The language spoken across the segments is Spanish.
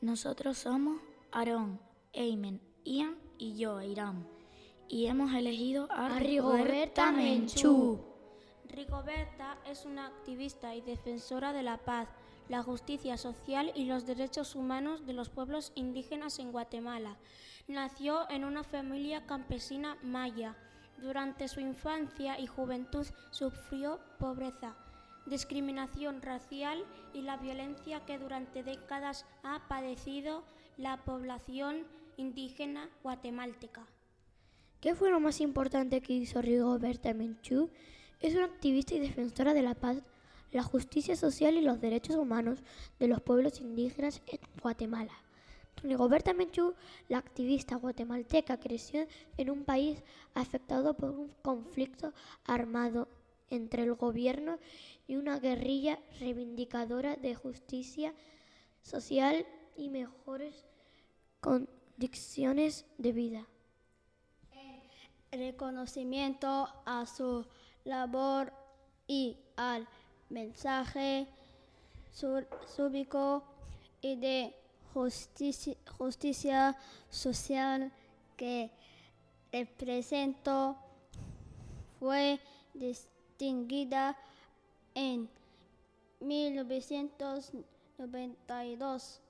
Nosotros somos Aarón, Eimen, Ian y yo, Irán. Y hemos elegido a, Rigoberta Menchú. Rigoberta es una activista y defensora de la paz, la justicia social y los derechos humanos de los pueblos indígenas en Guatemala. Nació en una familia campesina maya. Durante su infancia y juventud sufrió pobreza, discriminación racial y la violencia que durante décadas ha padecido la población indígena guatemalteca. ¿Qué fue lo más importante que hizo Rigoberta Menchú? Es una activista y defensora de la paz, la justicia social y los derechos humanos de los pueblos indígenas en Guatemala. Rigoberta Menchú, la activista guatemalteca, creció en un país afectado por un conflicto armado entre el gobierno y una guerrilla reivindicadora de justicia social y mejores condiciones de vida. reconocimiento a su labor y al mensaje súbico y de justicia, justicia social que representó fue distinguida en 1992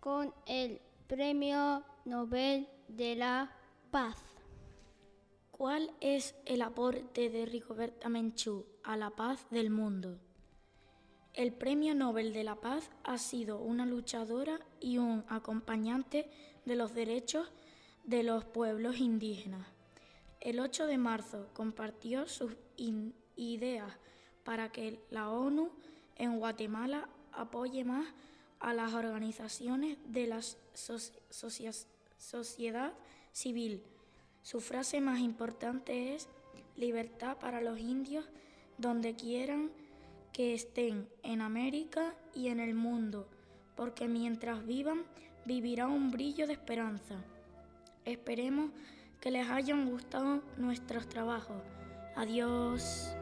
con el Premio Nobel de la Paz. ¿Cuál es el aporte de Rigoberta Menchú a la paz del mundo? El Premio Nobel de la Paz ha sido una luchadora y un acompañante de los derechos de los pueblos indígenas. El 8 de marzo compartió sus ideas para que la ONU en Guatemala apoye más a las organizaciones de la sociedad civil. Su frase más importante es libertad para los indios donde quieran que estén en América y en el mundo, porque mientras vivan vivirá un brillo de esperanza. Esperemos que les hayan gustado nuestros trabajos. Adiós.